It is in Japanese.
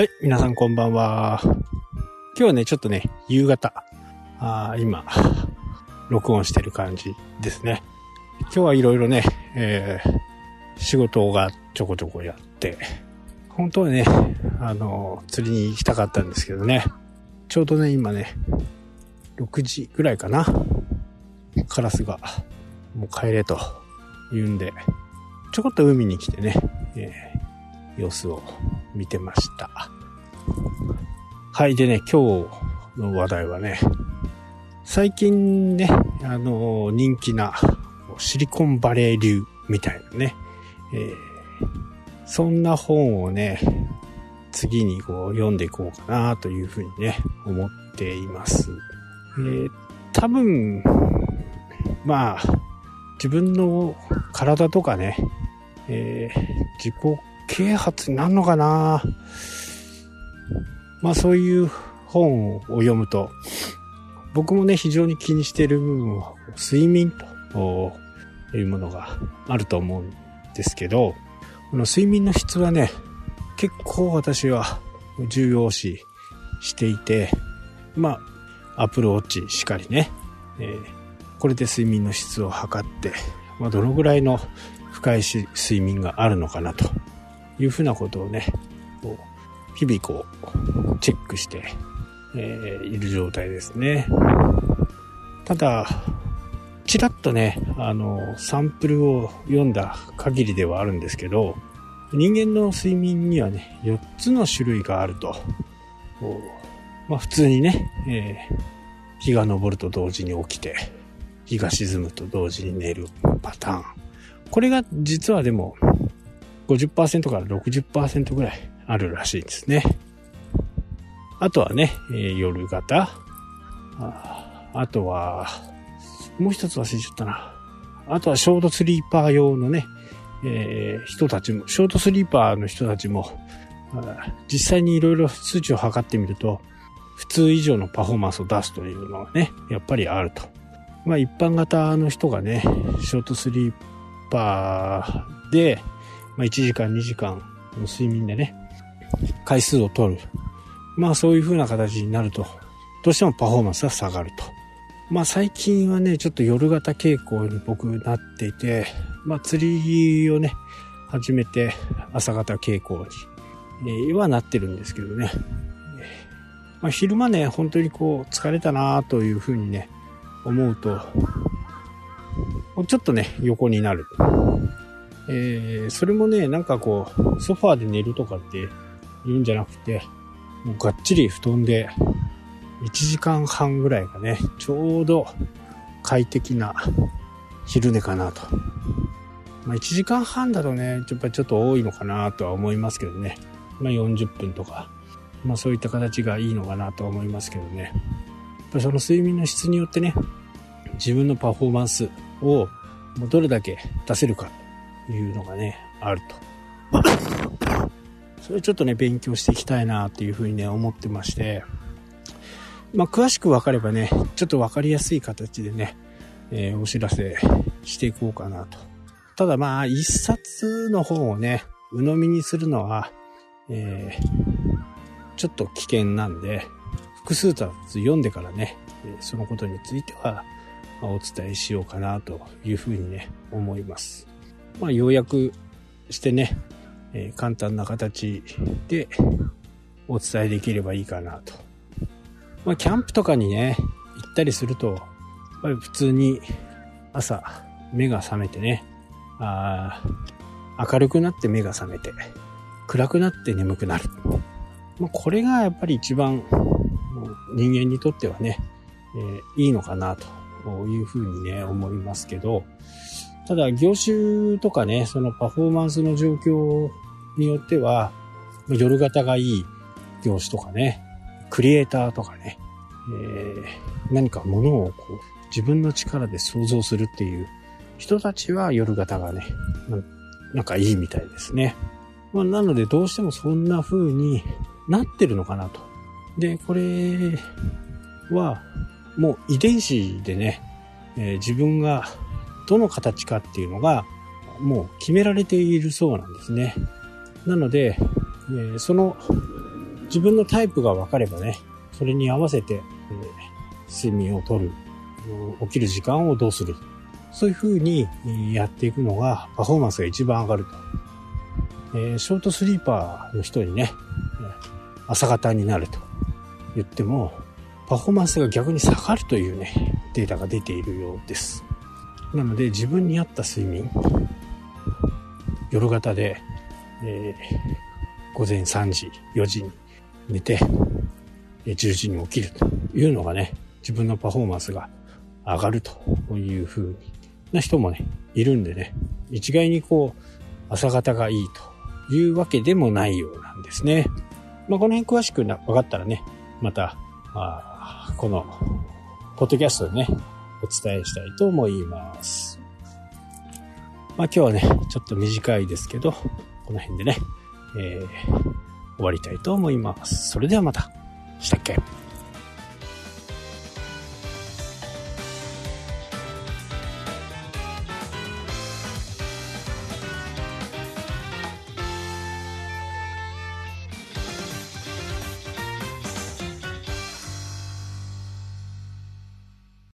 はい、皆さんこんばんは。今日はね、ちょっとね、夕方、あ今、録音してる感じですね。今日はいろいろね、えー、仕事がちょこちょこやって、本当はね、あの、釣りに行きたかったんですけどね、ちょうどね、今ね、6時ぐらいかな、カラスが、もう帰れと言うんで、ちょこっと海に来てね、えー、様子を見てました。はい。でね、今日の話題はね、最近ね、あの、人気なシリコンバレー流みたいなね、えー、そんな本をね、次にこう読んでいこうかなというふうにね、思っています。えー、多分、まあ、自分の体とかね、えー、自己啓発になるのかな？まあそういう本を読むと、僕もね、非常に気にしている部分は、睡眠というものがあると思うんですけど、この睡眠の質はね、結構私は重要視していて、まあ、アプローチしかりね、えー、これで睡眠の質を測って、まあ、どのぐらいの深い睡眠があるのかなというふうなことをね、こう日々こう、チェックして、えー、いる状態ですね。ただ、ちらっとね、あの、サンプルを読んだ限りではあるんですけど、人間の睡眠にはね、4つの種類があると。まあ普通にね、えー、日が昇ると同時に起きて、日が沈むと同時に寝るパターン。これが実はでも50%から60%ぐらいあるらしいですね。あとはね、えー、夜型あ。あとは、もう一つ忘れちゃったな。あとはショートスリーパー用のね、えー、人たちも、ショートスリーパーの人たちも、実際にいろいろ数値を測ってみると、普通以上のパフォーマンスを出すというのはね、やっぱりあると。まあ一般型の人がね、ショートスリーパーで、まあ、1時間2時間の睡眠でね、回数を取る。まあそういう風な形になると、どうしてもパフォーマンスは下がると。まあ最近はね、ちょっと夜型傾向に僕なっていて、まあ釣りをね、始めて朝型傾向に、え、はなってるんですけどね。まあ昼間ね、本当にこう疲れたなという風にね、思うと、ちょっとね、横になる。えー、それもね、なんかこう、ソファーで寝るとかって言うんじゃなくて、もうがっちり布団で1時間半ぐらいがね、ちょうど快適な昼寝かなと。まあ、1時間半だとね、やっぱりちょっと多いのかなとは思いますけどね。まあ、40分とか、まあそういった形がいいのかなとは思いますけどね。やっぱその睡眠の質によってね、自分のパフォーマンスをどれだけ出せるかいうのがね、あると。それちょっとね、勉強していきたいなっていうふうにね、思ってまして、まあ、詳しく分かればね、ちょっと分かりやすい形でね、えー、お知らせしていこうかなと。ただまあ、一冊の本をね、鵜呑みにするのは、えー、ちょっと危険なんで、複数冊読んでからね、そのことについては、お伝えしようかなというふうにね、思います。まあ、要約してね、えー、簡単な形でお伝えできればいいかなと。まあ、キャンプとかにね、行ったりすると、やっぱり普通に朝目が覚めてね、あ明るくなって目が覚めて、暗くなって眠くなる。まあ、これがやっぱり一番人間にとってはね、えー、いいのかなというふうにね、思いますけど、ただ業種とかね、そのパフォーマンスの状況によっては、夜型がいい業種とかね、クリエイターとかね、えー、何かものをこう自分の力で想像するっていう人たちは夜型がね、なんかいいみたいですね。まあ、なのでどうしてもそんな風になってるのかなと。で、これはもう遺伝子でね、えー、自分がどの形かっていうのがもう決められているそうなんですね。なので、えー、その自分のタイプが分かればね、それに合わせて、えー、睡眠をとる、起きる時間をどうする。そういう風にやっていくのがパフォーマンスが一番上がると。えー、ショートスリーパーの人にね、朝方になると言っても、パフォーマンスが逆に下がるというね、データが出ているようです。なので自分に合った睡眠、夜型で、えー、午前3時、4時に寝て、10時に起きるというのがね、自分のパフォーマンスが上がるという風にな人もね、いるんでね、一概にこう、朝方がいいというわけでもないようなんですね。まあ、この辺詳しくな分かったらね、また、あこの、ポッドキャストでね、お伝えしたいと思います。まあ、今日はね、ちょっと短いですけど、この辺でね、えー、終わりたいと思います。それではまた。したっけ？